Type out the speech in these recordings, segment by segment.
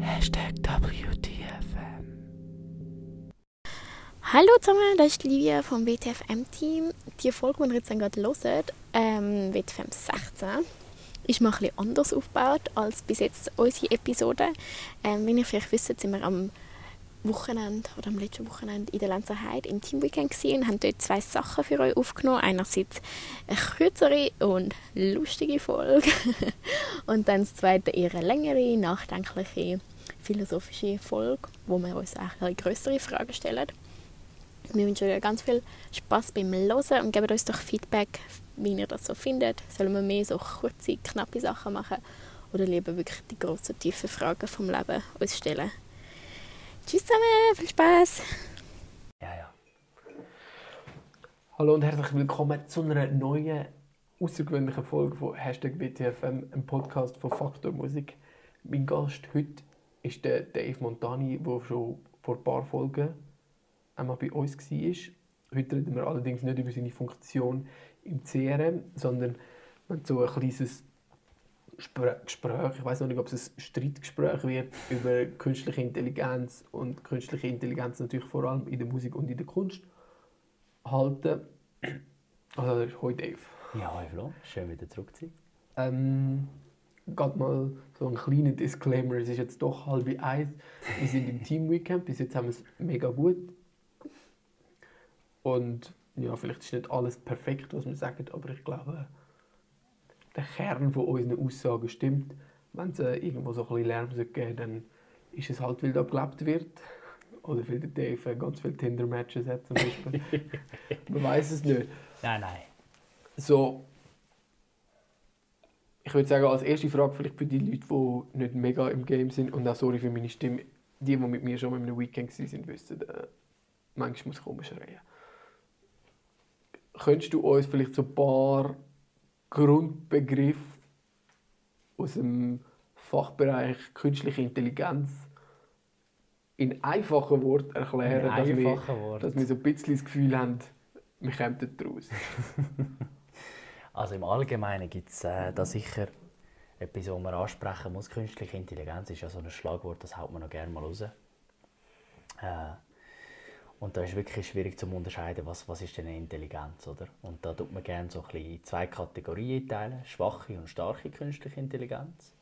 Hashtag WTFM. Hallo zusammen, das ist Livia vom WTFM-Team. Die Folge, die ihr jetzt gerade hört, ähm, WTFM 16, ist mal ein anders aufgebaut als bis jetzt unsere Episode. Ähm, wie ihr vielleicht wisst, sind wir am Wochenende oder am letzten Wochenende in der Lenzer Heide im Teamweekend gesehen und haben dort zwei Sachen für euch aufgenommen. Einerseits eine kürzere und lustige Folge und dann das zweite eher eine längere, nachdenkliche, philosophische Folge, wo wir uns auch eine größere Fragen stellen. Wir wünschen euch ganz viel Spaß beim Hören und gebt uns doch Feedback, wie ihr das so findet. Sollen wir mehr so kurze, knappe Sachen machen oder lieber wirklich die grossen, tiefen Fragen vom Leben uns stellen? Tschüss zusammen, viel Spaß! Ja, ja. Hallo und herzlich willkommen zu einer neuen, außergewöhnlichen Folge von Hashtag BTFM, einem Podcast von Faktor Musik. Mein Gast heute ist der Dave Montani, der schon vor ein paar Folgen einmal bei uns war. Heute reden wir allerdings nicht über seine Funktion im CRM, sondern wir so ein kleines Gespräch, ich weiß noch nicht, ob es ein Streitgespräch wird, über künstliche Intelligenz und künstliche Intelligenz natürlich vor allem in der Musik und in der Kunst halten. Also, das ist heute Dave. Ja, hi Flo, schön wieder zurück zu sein. Ähm, Gerade mal so ein kleiner Disclaimer, es ist jetzt doch halb eins. Wir sind im Team Weekend, bis jetzt haben wir es mega gut. Und ja, vielleicht ist nicht alles perfekt, was wir sagen, aber ich glaube, der Kern von unseren Aussagen stimmt. Wenn es äh, irgendwo so ein bisschen Lärm geben sollte, dann ist es halt, weil da gelebt wird. Oder weil der Dave äh, ganz viele Tinder-Matches hat zum Beispiel. Man weiß es nicht. Nein, nein. So, ich würde sagen, als erste Frage vielleicht für die Leute, die nicht mega im Game sind und auch sorry für meine Stimme, die, die mit mir schon mal einem Weekend waren, wissen, äh, manchmal muss ich rumschreien. Könntest du uns vielleicht so ein paar Grundbegriffe aus dem Fachbereich künstliche Intelligenz in einfachen Worten erklären, dass, wir, einfachen Worten. dass wir so ein bisschen das Gefühl haben, wir kommen daraus. Also im Allgemeinen gibt es äh, da sicher etwas, was man ansprechen muss. Künstliche Intelligenz ist ja so ein Schlagwort, das haut man noch gerne mal raus. Äh, und da ist wirklich schwierig zu unterscheiden, was, was ist denn Intelligenz, oder? Und da tut man gerne so ein in zwei Kategorien einteilen, schwache und starke künstliche Intelligenz.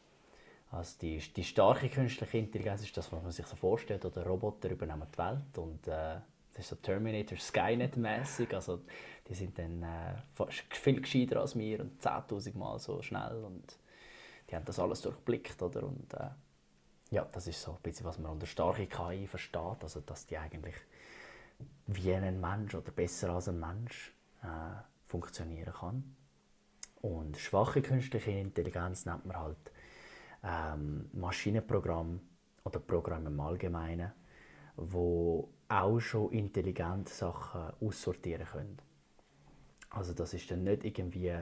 Also die, die starke künstliche Intelligenz ist das, was man sich so vorstellt, oder Roboter übernehmen die Welt und äh, das ist so Terminator Skynet-mäßig, also die sind dann äh, viel gescheiter als wir und 10'000 Mal so schnell und die haben das alles durchblickt, oder? Und äh, ja, das ist so ein bisschen, was man unter starke KI versteht, also dass die eigentlich wie ein Mensch oder besser als ein Mensch äh, funktionieren kann. Und schwache künstliche Intelligenz nennt man halt ähm, Maschinenprogramm oder Programm im Allgemeinen, wo auch schon intelligent Sachen aussortieren können. Also das ist dann nicht irgendwie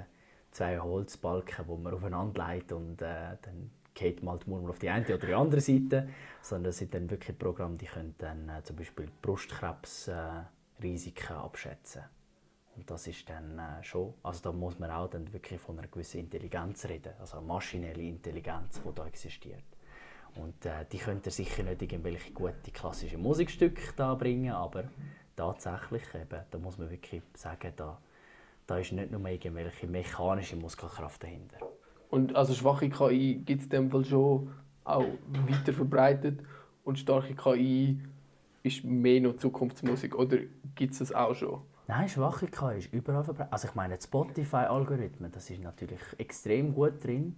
zwei Holzbalken, wo man aufeinander legt und äh, dann geht mal die Murmel auf die eine oder die andere Seite, sondern das sind dann wirklich Programme, die können dann äh, zum Beispiel Brustkrebsrisiken äh, abschätzen. Und das ist dann äh, schon, also da muss man auch dann wirklich von einer gewissen Intelligenz reden, also maschinelle Intelligenz, die da existiert. Und äh, die könnt ihr sicher nicht irgendwelche gute klassische Musikstücke da bringen, aber tatsächlich eben, da muss man wirklich sagen, da, da ist nicht nur irgendwelche mechanische Muskelkraft dahinter. Und also schwache KI gibt es in dem Fall schon auch weiter verbreitet und starke KI ist mehr noch Zukunftsmusik oder gibt es das auch schon? Nein, schwache KI ist überall verbreitet. Also ich meine, Spotify-Algorithmen, das ist natürlich extrem gut drin.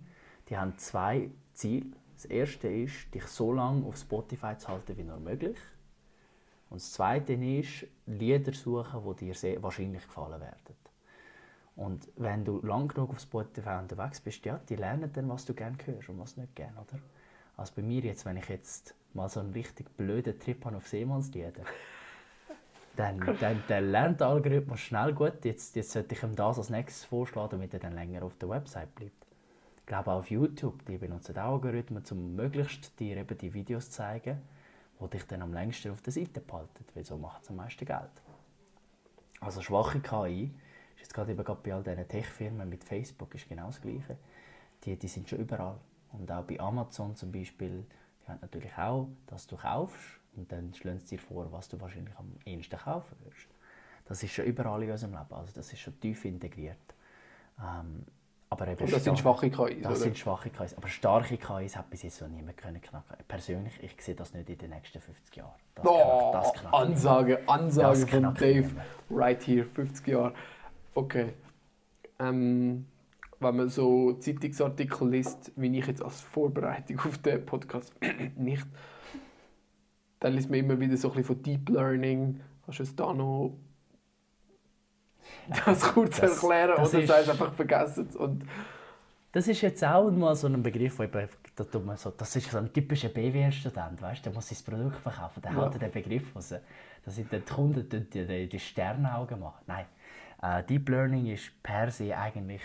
Die haben zwei Ziele. Das erste ist, dich so lange auf Spotify zu halten wie nur möglich. Und das zweite ist, Lieder suchen, die dir sehr wahrscheinlich gefallen werden. Und wenn du lang genug auf Spotify unterwegs bist, ja, die lernen dann, was du gerne hörst und was nicht gerne, oder? Also bei mir jetzt, wenn ich jetzt mal so einen richtig blöden Trip habe auf Seemannslieder, dann, dann, dann lernt der Algorithmus schnell gut, jetzt, jetzt sollte ich ihm das als nächstes vorschlagen, damit er dann länger auf der Website bleibt. Ich glaube auch auf YouTube, die benutzen auch Algorithmen, um möglichst dir eben die Videos zu zeigen, die dich dann am längsten auf der Seite behalten, weil so macht es am meisten Geld. Also schwache KI ist jetzt gerade eben gerade bei all diesen Tech-Firmen mit Facebook ist genau das Gleiche. Die, die sind schon überall. Und auch bei Amazon zum Beispiel, die haben natürlich auch, dass du kaufst und dann schlagen sie dir vor, was du wahrscheinlich am ehesten kaufen würdest. Das ist schon überall in unserem Leben, also das ist schon tief integriert. Ähm, aber eben Und das sind schwache KIs, Das oder? sind schwache KIs. Aber starke KIs hat bis jetzt noch niemand können knacken. Persönlich, ich sehe das nicht in den nächsten 50 Jahren. Das Boah, knackt- das Ansage, Ansage Das von Dave. Right here, 50 Jahre. Okay. Ähm, wenn man so Zeitungsartikel liest, wie ich jetzt als Vorbereitung auf den Podcast nicht, dann liest man immer wieder so ein bisschen von Deep Learning. Kannst du es da noch das kurz Das- erklären das oder ist- sagst du einfach vergessen es und Das ist jetzt auch mal so ein Begriff, wo eben, da tut man so, das ist so ein typischer BWL-Student, weißt? der muss sein Produkt verkaufen, der Ja. hält den Begriff raus. Da sind die Kunden die, die, die, die Sternaugen machen. Nein, äh, Deep Learning ist per se eigentlich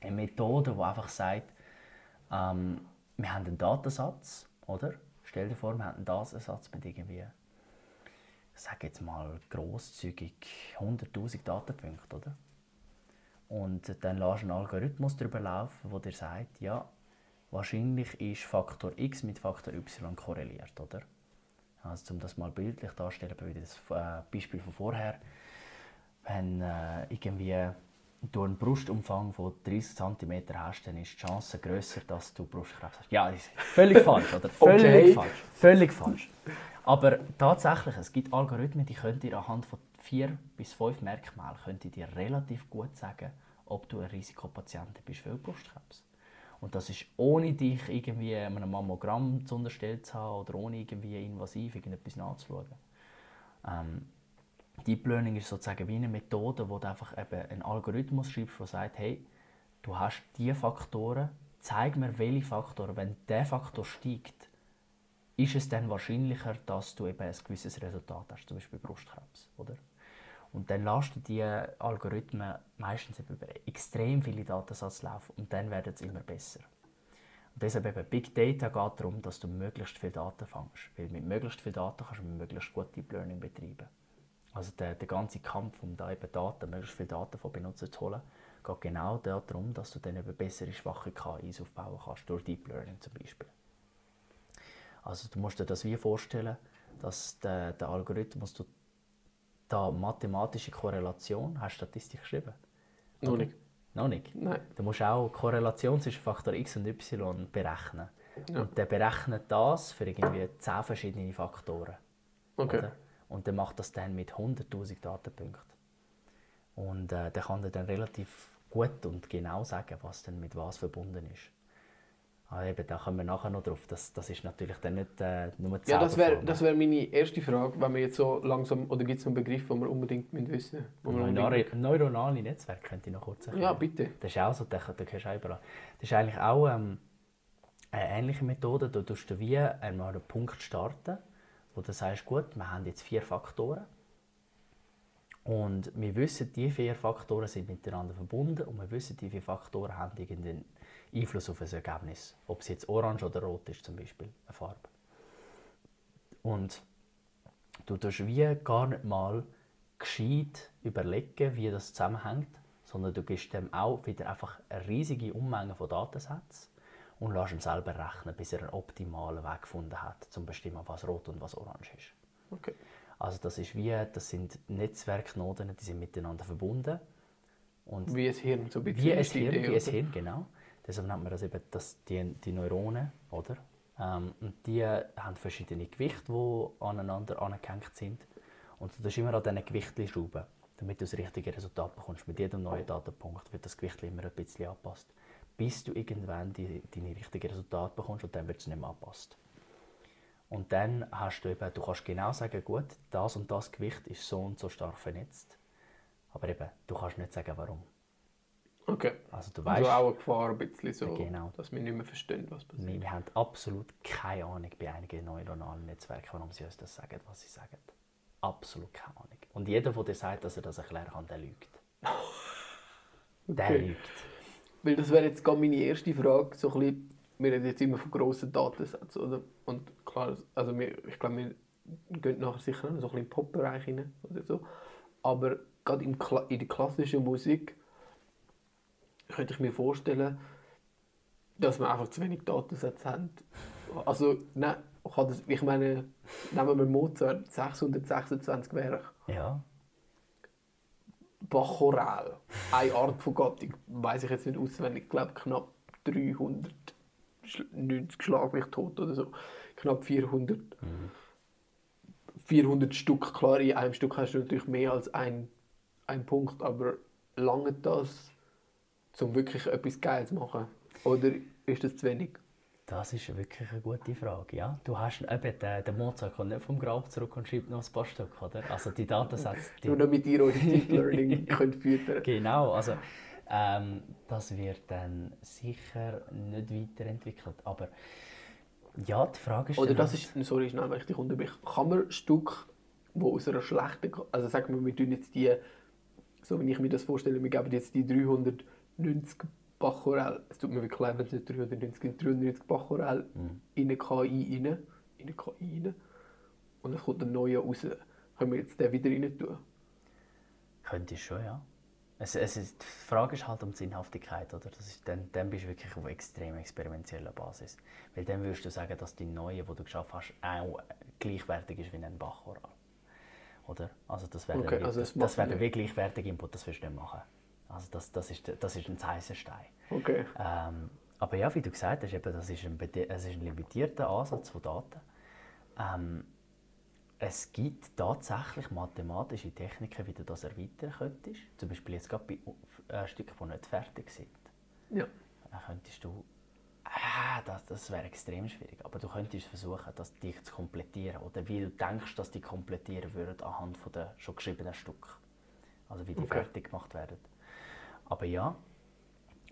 eine Methode, die einfach sagt, ähm, wir haben einen Datensatz, oder? Stell dir vor, wir haben einen Datensatz mit irgendwie, ich sage jetzt mal grosszügig 100'000 Datenpunkten, oder? Und dann lässt einen Algorithmus darüber laufen, der dir sagt, ja, wahrscheinlich ist Faktor x mit Faktor y korreliert, oder? Also, um das mal bildlich darzustellen, wieder das äh, Beispiel von vorher, wenn äh, irgendwie du einen Brustumfang von 30 cm hast, dann ist die Chance grösser, dass du Brustkrebs hast. Ja, das ist völlig falsch, oder? Völlig Okay. falsch. Völlig falsch. Aber tatsächlich, es gibt Algorithmen, die können dir anhand von vier bis fünf Merkmalen können dir relativ gut sagen, ob du ein Risikopatient bist für Brustkrebs. Und das ist ohne dich irgendwie einem Mammogramm zu unterstellt zu haben oder ohne irgendwie invasiv irgendetwas nachzuschauen. Ähm, Deep Learning ist sozusagen wie eine Methode, wo du einfach eben einen Algorithmus schreibst, der sagt, hey, du hast diese Faktoren, zeig mir welche Faktoren, wenn der Faktor steigt, ist es dann wahrscheinlicher, dass du eben ein gewisses Resultat hast, zum Beispiel Brustkrebs, oder? Und dann lässt du die Algorithmen meistens über extrem viele Datensätze laufen und dann werden sie immer besser. Und deshalb eben Big Data geht darum, dass du möglichst viele Daten fängst. Weil mit möglichst viel Daten kannst du möglichst gut Deep Learning betreiben. Also der, der ganze Kampf, um da eben Daten, möglichst viele Daten von Benutzern zu holen, geht genau darum, dass du dann eben bessere, schwache KIs aufbauen kannst, durch Deep Learning zum Beispiel. Also du musst dir das wie vorstellen, dass der, der Algorithmus du da mathematische Korrelation, hast du Statistik geschrieben? noch nicht. Noch nicht? Nein. Du musst auch Korrelation zwischen Faktor x und y berechnen. Ja. Und der berechnet das für irgendwie 10 verschiedene Faktoren. Okay. Oder? Und der macht das dann mit 100'000 Datenpunkten. Und äh, der kann dir dann relativ gut und genau sagen, was denn mit was verbunden ist. Aber eben, da kommen wir nachher noch drauf. Das, das ist natürlich dann nicht äh, nur Ja, das wäre das wär meine erste Frage, wenn wir jetzt so langsam, oder gibt es einen Begriff, den wir unbedingt wissen müssen? Neuro neuronale Netzwerke könnte ich noch kurz erklären. Ja, bitte. Das ist auch so, den kannst du überall. Das ist eigentlich auch ähm, eine ähnliche Methode. Da tust du wie einmal einen Punkt starten, wo du sagst, gut, wir haben jetzt vier Faktoren. Und wir wissen, die vier Faktoren sind miteinander verbunden und wir wissen, die vier Faktoren haben irgendeinen Einfluss auf das Ergebnis. Ob es jetzt orange oder rot ist, zum Beispiel, eine Farbe. Und du tust wie gar nicht mal gescheit überlegen, wie das zusammenhängt, sondern du gibst dem auch wieder einfach eine riesige Unmenge von Datensätzen und lässt ihn selber rechnen, bis er einen optimalen Weg gefunden hat, zum bestimmen, was rot und was orange ist. Okay. Also das ist wie, das sind Netzwerkknoten, die sind miteinander verbunden und Wie ein Hirn, so ein bisschen. wie ein Hirn, Idee, wie ein? Hirn, genau. Deshalb nennt man das eben das, die, die Neuronen, oder? Ähm, und die haben verschiedene Gewichte, die aneinander angehängt sind. Und du tust immer an diesen Gewichten schrauben, damit du das richtige Resultat bekommst. Mit jedem neuen Datenpunkt wird das Gewicht immer ein bisschen angepasst, bis du irgendwann die, deine richtigen Resultate bekommst und dann wird es nicht mehr angepasst. Und dann hast du eben, du kannst genau sagen, gut, das und das Gewicht ist so und so stark vernetzt. Aber eben, du kannst nicht sagen, warum. Okay. Also du weißt, Also auch eine Gefahr, ein bisschen so, Genau. dass wir nicht mehr verstehen, was passiert. wir, wir haben absolut keine Ahnung bei einigen neuronalen Netzwerken, warum sie uns das sagen, was sie sagen. Absolut keine Ahnung. Und jeder, der dir sagt, dass er das erklären kann, der lügt. Der Okay. lügt. Weil das wäre jetzt gerade meine erste Frage. So ein bisschen, wir reden jetzt immer von grossen Datensätzen, oder? Und klar, also wir, ich glaube, wir gehen nachher sicher noch so ein bisschen in Pop-Bereich rein oder so. Aber gerade Kla in der klassischen Musik könnte ich mir vorstellen, dass wir einfach zu wenig Datensätze haben. Also, nein, ich meine, nehmen wir Mozart, 626 Werke. Ja. Bachchoral, eine Art von Gattung, weiß ich jetzt nicht auswendig, ich glaube knapp 390 Schlag mich tot oder so, knapp 400. 400 Stück, klar, in einem Stück hast du natürlich mehr als ein, ein Punkt, aber lange das, um wirklich etwas Geiles zu machen? Oder ist das zu wenig? Das ist wirklich eine gute Frage. Ja, du hast eben, der, der Mozart kommt nicht vom Grab zurück und schreibt noch ein paar Stück, oder? Also die Datensätze... Die, Nur damit ihr euch Deep Learning könnt füttern genau, also ähm, das wird dann sicher nicht weiterentwickelt. Aber ja, die Frage ist... Oder das halt- ist, sorry, schnell, wenn ich dich unterbreche. Kann man Stück, wo aus einer schlechten, also sagen wir, wir tun jetzt die, so wie ich mir das vorstelle, wir geben jetzt die 390 Bachorell, es tut mir wirklich leid, wenn es nicht 390 sind, 390 Bachorell in eine KI rein, in eine KI rein, und es kommt ein neuer raus. Können wir jetzt den wieder rein tun? Könnte ich schon, ja. Es, es ist, die Frage ist halt um die Sinnhaftigkeit, oder? Das ist, dann, dann bist du wirklich auf extrem experimentieller Basis. Weil dann würdest du sagen, dass die neue, die du geschaffen hast, auch gleichwertig ist wie ein Bachchoral. Oder? Also das wäre Okay, also das, das wäre nicht. wie gleichwertiger Input, das würdest du nicht machen. Also das, das, ist, das ist ein heißer Stein. Okay. Ähm, aber ja, wie du gesagt hast, eben, das ist ein, es ist ein limitierter Ansatz von Daten. Ähm, es gibt tatsächlich mathematische Techniken, wie du das erweitern könntest. Zum Beispiel jetzt gerade bei äh, Stücken, die nicht fertig sind. Ja. Dann könntest du... Ah, das, das wäre extrem schwierig. Aber du könntest versuchen, das dich zu komplettieren. Oder wie du denkst, dass die komplettieren würden anhand von der schon geschriebenen Stücke. Also wie die Okay. fertig gemacht werden. Aber ja,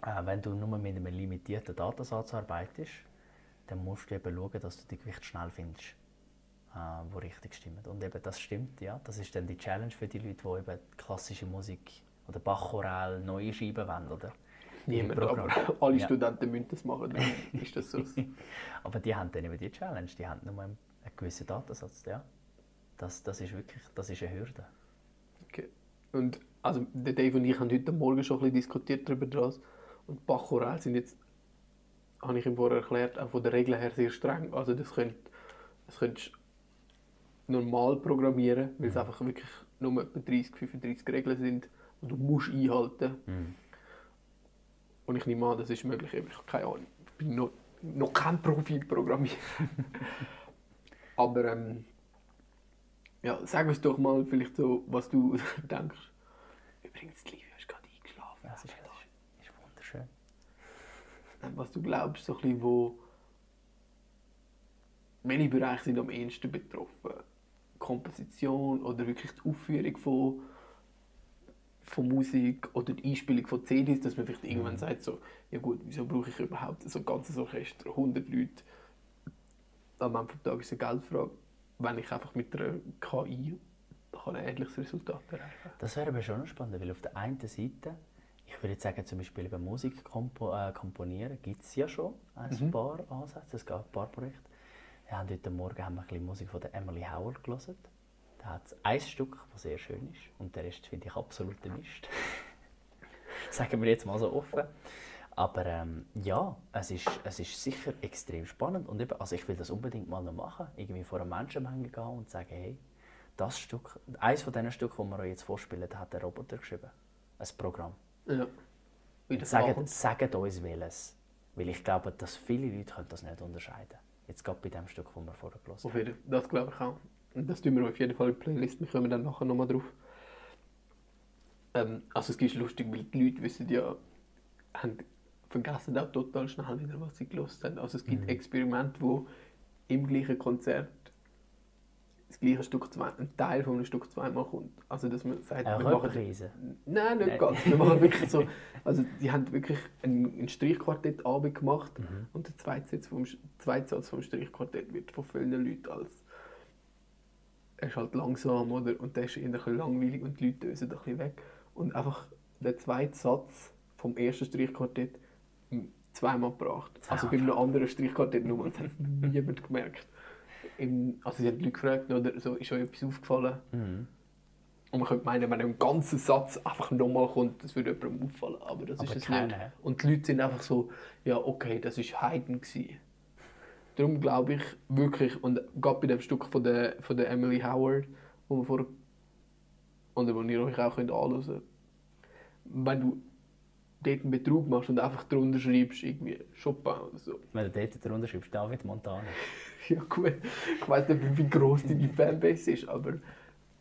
äh, wenn du nur mit einem limitierten Datensatz arbeitest, dann musst du eben schauen, dass du die Gewichte schnell findest, äh, wo richtig stimmen. Und eben das stimmt, ja. Das ist dann die Challenge für die Leute, die eben klassische Musik oder Bachchoral neu schreiben wollen, oder? Niemand, aber alle Ja. Studenten müssen das machen, dann ist das so. Aber die haben dann eben die Challenge, die haben nur einen, einen gewissen Datensatz, ja. Das, das ist wirklich, das ist eine Hürde. Okay. Und also der Dave und ich haben heute Morgen schon ein bisschen diskutiert darüber. Das. Und Bachchoral sind jetzt, habe ich ihm vorher erklärt, auch von der Regel her sehr streng. Also das könnt, das könntest normal programmieren, weil es einfach wirklich nur etwa 30, 35 Regeln sind, die du musst einhalten Und ich nehme an, das ist möglich. Ich habe keine Ahnung. Ich bin noch, noch kein Profi-Programmierer. Aber ähm, ja, sag uns doch mal vielleicht so, was du denkst. Übrigens, die Livia ist gerade eingeschlafen. Das ist, das ist, ist wunderschön. Was du glaubst, so ein bisschen, wo... Welche Bereiche sind am ehesten betroffen? Komposition oder wirklich die Aufführung von, von Musik oder die Einspielung von CDs, dass man vielleicht irgendwann sagt so, ja gut, wieso brauche ich überhaupt so ein ganzes Orchester, 100 Leute? Am Ende des Tages ist eine Geldfrage. Wenn ich einfach mit einer KI kann ein ähnliches Resultat erreichen Das wäre aber schon spannend, weil auf der einen Seite, ich würde jetzt sagen, zum Beispiel über Musik kompo äh, komponieren, gibt es ja schon ein paar Ansätze, es gibt ein paar Projekte. Wir haben heute Morgen haben wir ein bisschen Musik von der Emily Howard gelesen. Da hat es ein Stück, das sehr schön ist, und der Rest finde ich absoluter Mist. Sagen wir jetzt mal so offen. Aber ähm, ja, es ist, es ist sicher extrem spannend und eben, also ich will das unbedingt mal noch machen, irgendwie vor einer Menschenmenge gehen und sagen, hey, das Stück, eines von diesen Stücken, die wir euch jetzt vorspielen, hat der Roboter geschrieben. Ein Programm. Ja. Sagt, sagt uns welches. Weil ich glaube, dass viele Leute können das nicht unterscheiden Jetzt gerade bei dem Stück, das wir vorher gelesen Auf haben. das glaube ich auch. Das tun wir auf jeden Fall in die Playlist. Wir kommen dann nachher nochmal drauf. Ähm, also es ist lustig, weil die Leute wissen ja, haben vergessen auch total schnell wieder, was sie gelost haben. Also es gibt Mhm. Experimente, wo im gleichen Konzert das gleiche Stück zwei, ein Teil von einem Stück zweimal kommt. Also dass man sagt, Eine wir machen Reprise. Nein, nicht Nein. ganz. Wir machen wirklich so. Also, die haben wirklich ein, ein Streichquartett Abend gemacht Mhm. und der zweite Satz vom, zweite Satz vom Streichquartett wird von vielen Leuten als. Er ist halt langsam, oder? Und der ist eher ein bisschen langweilig und die Leute dösen ein bisschen weg. Und einfach der zweite Satz vom ersten Streichquartett m, zweimal gebracht. Also bei einem anderen Streichquartett nur, und das hat niemand gemerkt. Im, also sie die Leute gefragt, oder so, ist euch etwas aufgefallen? Mhm. Und man könnte meinen, wenn ein ganzer Satz einfach nochmal kommt, das würde jemandem auffallen. Aber das Aber ist es keiner. nicht. Und die Leute sind einfach so, ja okay, das war Haydn. Gewesen. Darum glaube ich wirklich, und gerade bei dem Stück von der, von der Emily Howard, wo wir vor oder wo ihr euch auch anhören könnt, wenn du dort einen Betrug machst und einfach drunter schreibst, irgendwie Chopin oder so. Wenn du dort drunter schreibst, David Montana. Ja gut, ich weiß nicht, wie groß deine Fanbase ist, aber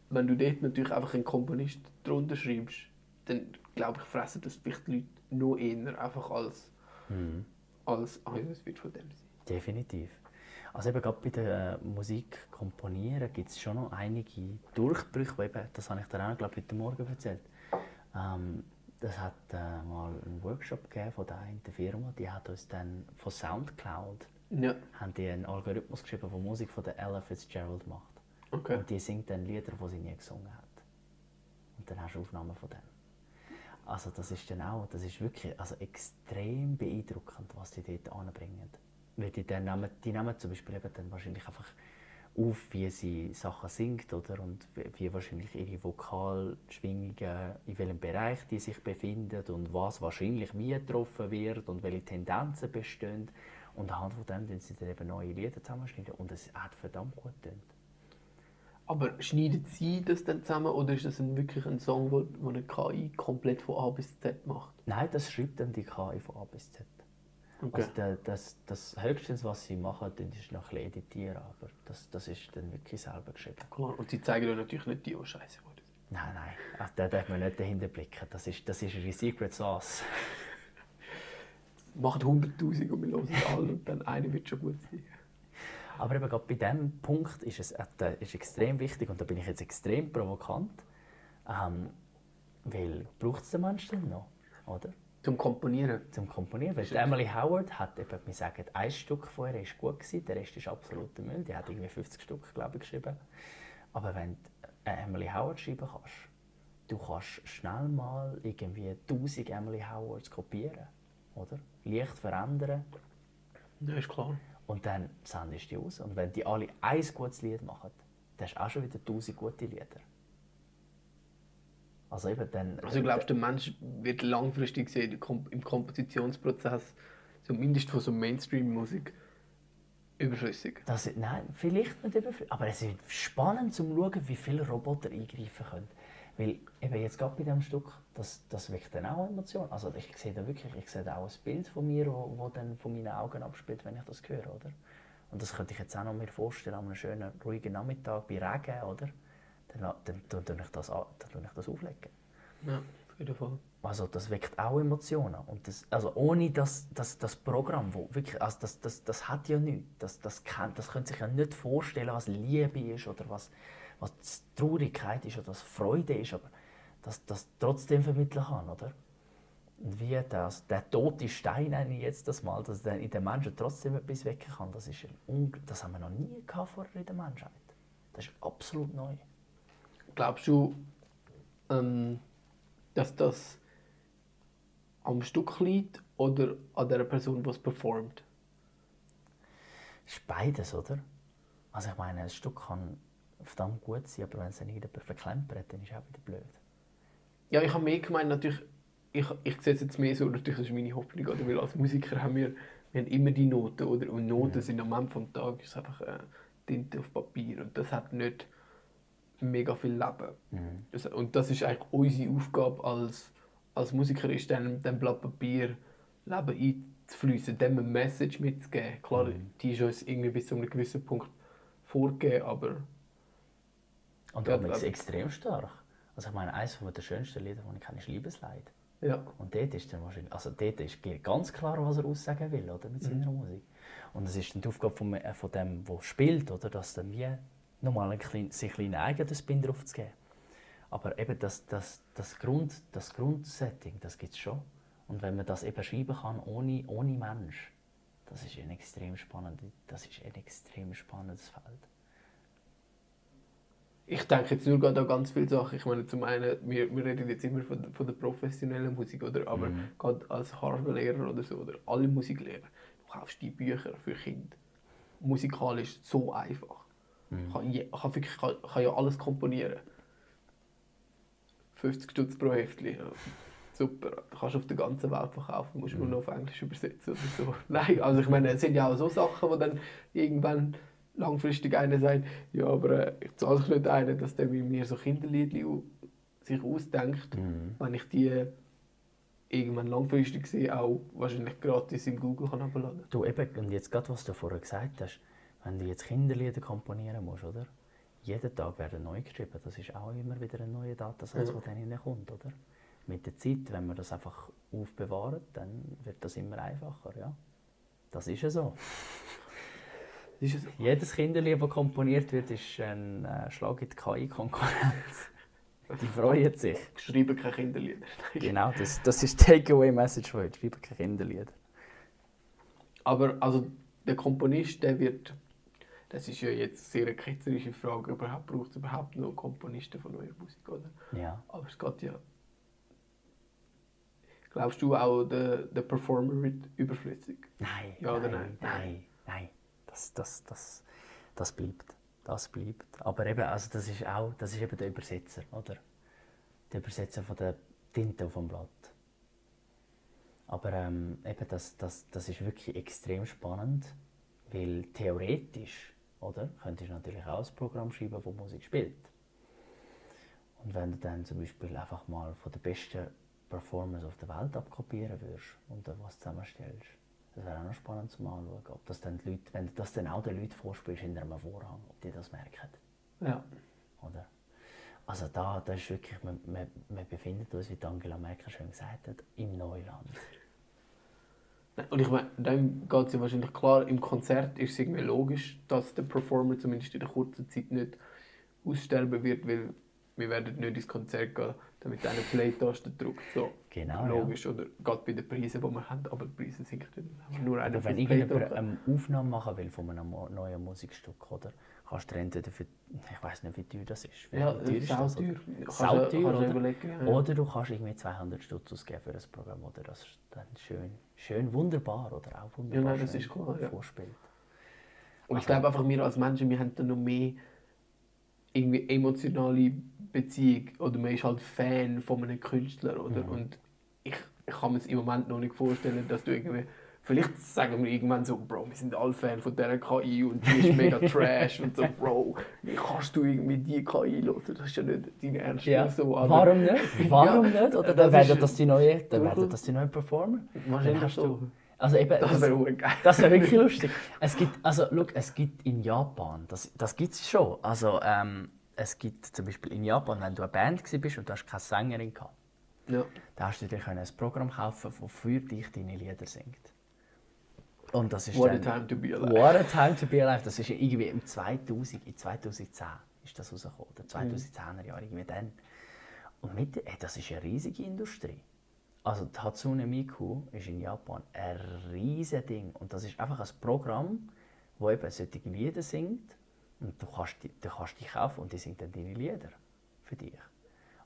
wenn du dort natürlich einfach einen Komponist drunter schreibst, dann glaube ich, fressen das vielleicht die Leute noch eher einfach als, als ah, ja, es wird von dem sein. Definitiv. Also eben gerade bei der äh, Musik komponieren gibt es schon noch einige Durchbrüche, eben, das habe ich dir auch glaube ich, heute Morgen erzählt. Ähm, das hat äh, mal einen Workshop gegeben von der einen Firma, die hat uns dann von Soundcloud Ja, haben die einen Algorithmus geschrieben, der Musik von der Ella Fitzgerald macht. okay. Und die singt dann Lieder, die sie nie gesungen hat. Und dann hast du Aufnahmen von dem. Also das ist dann auch, das ist wirklich also extrem beeindruckend, was die dort anbringen. Weil die, dann nehmen, die nehmen zum Beispiel eben dann wahrscheinlich einfach auf, wie sie Sachen singt oder? und wie, wie wahrscheinlich ihre Vokalschwingungen, in welchem Bereich die sich befinden und was wahrscheinlich wie getroffen wird und welche Tendenzen bestehen. Und anhand von dem tun sie dann eben neue Lieder zusammenschneiden und es hat verdammt gut getönt. Aber schneiden Sie das dann zusammen oder ist das ein, wirklich ein Song, wo, wo eine KI komplett von A bis Z macht? Nein, das schreibt dann die KI von A bis Z. Okay. Also der, das, das Höchstens, was sie machen, dann ist noch ein bisschen editieren, aber das, das ist dann wirklich selber geschrieben. Klar. Und Sie zeigen euch natürlich nicht die, die scheiße sind. Nein, nein, Ach, da darf man nicht dahinter blicken. Das ist, das ist ihre Secret Sauce. Macht 100'000 und wir hören alle und dann eine wird schon gut sein. Aber eben gerade bei diesem Punkt ist es äh, ist extrem wichtig und da bin ich jetzt extrem provokant, ähm, weil braucht es den Mensch denn noch, oder? Zum Komponieren. Zum Komponieren. Weil Emily Howard hat eben, wir sagen, ein Stück von ihr ist gut gewesen, der Rest ist absoluter Müll. Die hat irgendwie 50 Stück, glaube ich, geschrieben. Aber wenn du eine Emily Howard schreiben kannst, du kannst schnell mal irgendwie 1000 Emily Howards kopieren, oder? Leicht verändern Ja, ist klar. und dann sendest du die aus. Und wenn die alle ein gutes Lied machen, dann hast du auch schon wieder 1000 gute Lieder. Also eben dann... Also glaubst du, der Mensch wird langfristig gesehen im Kom- im Kompositionsprozess, zumindest von so Mainstream-Musik, überschüssig? Das, nein, vielleicht nicht überflüssig. Aber es ist spannend zu schauen, wie viele Roboter eingreifen können. Weil eben jetzt gerade bei diesem Stück, das, das weckt dann auch Emotionen. Also ich sehe da wirklich, ich sehe da auch ein Bild von mir, wo, wo dann von meinen Augen abspielt, wenn ich das höre, oder? Und das könnte ich jetzt auch noch mir vorstellen, an einem schönen, ruhigen Nachmittag bei Regen, oder? Dann, dann, ich das, an- dann tue ich das auflegen. Ja, auf jeden Fall. Also das weckt auch Emotionen. Und das, also ohne das, das, das Programm, wo wirklich, also das, das, das hat ja nichts. Das, das, kann, das können sich ja nicht vorstellen, was Liebe ist oder was, was Traurigkeit ist oder was Freude ist, aber dass das trotzdem vermitteln kann, oder? Und wie das, der tote Stein nenne ich jetzt das mal, dass der in den Menschen trotzdem etwas wecken kann, das, ist das haben wir noch nie gehabt vorher in der Menschheit. Das ist absolut neu. Glaubst du, ähm, dass das am Stück liegt oder an der Person, die es performt? ist beides, oder? Also ich meine, ein Stück kann verdammt gut sein, aber wenn es dann jemand verklempert, dann ist es auch wieder blöd. Ja, ich habe mehr gemeint, natürlich, ich, ich sehe es jetzt mehr so, natürlich, das ist meine Hoffnung, oder? weil als Musiker haben wir, wir haben immer die Noten, oder? Und Noten sind am Ende des Tages ist einfach äh, Tinte auf Papier und das hat nicht mega viel Leben. Das, und das ist eigentlich unsere Aufgabe als, als Musiker, ist dann dem Blatt Papier Leben einzufließen, dem eine Message mitzugeben. Klar, die ist uns irgendwie bis zu einem gewissen Punkt vorgegeben, aber Und ja, ist extrem stark. Also ich meine, eines der schönsten Lieder, die ich kenne, ist «Liebesleid». ja. Und dort ist dann wahrscheinlich, also dort ist ganz klar, was er aussagen will, oder, mit seiner Musik. Und es ist dann die Aufgabe von, äh, von dem, der spielt, oder, dass dann wie nochmal ein klein, sich ein kleinen eigenes Spin drauf zu geben. Aber eben das, das, das, Grund, das Grundsetting, das gibt es schon. Und wenn man das eben schreiben kann, ohne, ohne Mensch, das ist ein extrem spannend, das ist ein extrem spannendes Feld. Ich denke jetzt nur gerade an ganz viele Sachen. Ich meine, zum einen, wir, wir reden jetzt immer von, von der professionellen Musik, oder? Aber gerade als Harfenlehrer oder so, oder alle Musiklehrer, du kaufst die Bücher für Kinder. Musikalisch so einfach. Kann, je, kann, wirklich, kann, kann ja alles komponieren. 50 Stutz pro Heftli. Ja. Super, du kannst auf der ganzen Welt verkaufen, musst nur Mhm. noch auf Englisch übersetzen oder so. Nein, also ich meine, es sind ja auch so Sachen, wo dann irgendwann langfristig einer sagt, ja, aber äh, ich zahle sich nicht einen, dass der mit mir so Kinderliedli sich ausdenkt, Mhm. wenn ich die irgendwann langfristig sehe, auch wahrscheinlich gratis im Google kann abladen. Du eben, und jetzt gerade, was du vorher gesagt hast, wenn du jetzt Kinderlieder komponieren musst, oder? Jeden Tag werden neu geschrieben. Das ist auch immer wieder ein neuer Datensatz, der dann hineinkommt, oder? Mit der Zeit, wenn man das einfach aufbewahrt, dann wird das immer einfacher, ja. Das ist ja so. Jedes Kinderlied, das komponiert wird, ist ein äh, Schlag in die KI-Konkurrenz. Die freuen sich. geschrieben, keine Kinderlieder. Genau, das, das ist die Takeaway-Message von heute. Schreiben keine Kinderlieder. Aber also der Komponist, der wird, das ist ja jetzt sehr eine ketzerische Frage, überhaupt braucht es überhaupt noch Komponisten von neuer Musik, oder? Ja. Aber es geht ja. Glaubst du auch, der, der Performer wird überflüssig? Nein, Ja oder nein, nein? nein, nein. Das, das, das, das bleibt. Das bleibt. Aber eben, also das ist auch, das ist eben der Übersetzer, oder? Der Übersetzer von der Tinte auf dem Blatt. Aber ähm, eben das, das, das ist wirklich extrem spannend, weil theoretisch, oder, könntest du natürlich auch ein Programm schreiben, das Musik spielt. Und wenn du dann zum Beispiel einfach mal von den besten Performers auf der Welt abkopieren würdest und dann was zusammenstellst, das wäre auch noch spannend zu anschauen, ob das dann die Leute, wenn du das dann auch den Leuten vorspielst hinter einem Vorhang, ob die das merken, Ja. oder? Also da, da ist wirklich, wir, wir, wir befinden uns, wie Angela Merkel schon gesagt hat, im Neuland. Und ich meine, dann geht es ja wahrscheinlich klar, im Konzert ist es irgendwie logisch, dass der Performer zumindest in der kurzen Zeit nicht aussterben wird, weil wir werden nicht ins Konzert gehen, damit einer Play-Taste drückt. So. Genau, Logisch, oder gerade bei den Preisen, die wir haben, aber die Preise sinken nur einer wenn irgendjemand eine Aufnahme machen will von einem neuen Musikstück, oder? Kannst du entweder für, ich weiß nicht, wie teuer das ist. Wie Ja, teuer ist das, teuer. oder? Kannst Sau du- teuer, oder? überlegen, ja. Oder du kannst irgendwie 200 Stutz ausgeben für das Programm, oder das ist dann schön, schön wunderbar, oder auch wunderbar Ja, nein, das ist klar, ja. vorspielt. Und ich glaube einfach, wir als Menschen, wir haben dann noch mehr irgendwie emotionale Beziehung oder man ist halt Fan von einem Künstler oder Mhm. und ich, ich kann mir es im Moment noch nicht vorstellen, dass du irgendwie vielleicht sagen wir irgendwann so, Bro, wir sind alle Fan von dieser KI und die ist mega trash und so, Bro, wie kannst du irgendwie die KI hören? Das ist ja nicht dein Ernst Ja. so. aber Warum nicht? Warum Ja, nicht? Oder dann werden das die neuen, dann werden das die neuen Performer. Wahrscheinlich so. du, also eben, Das das, wäre das wäre wirklich lustig. Es gibt, also look, es gibt in Japan, das, das gibt es schon. Also ähm, es gibt zum Beispiel in Japan, wenn du eine Band bist und du hast keine Sängerin gehabt, Ja. dann hast du dir ein Programm kaufen, das für dich deine Lieder singt. Und das ist What a dann, time to be alive. What a time to be alive. Das ist ja irgendwie im 2000, in 2010 ist das rausgekommen. Oder 2010er Jahre, irgendwie dann. Und mit, ey, das ist eine riesige Industrie. Also die Hatsune Miku ist in Japan ein riesiges Ding. Und das ist einfach ein Programm, das eben solche Lieder singt. Und du kannst die, du kannst die kaufen und die singt dann deine Lieder für dich.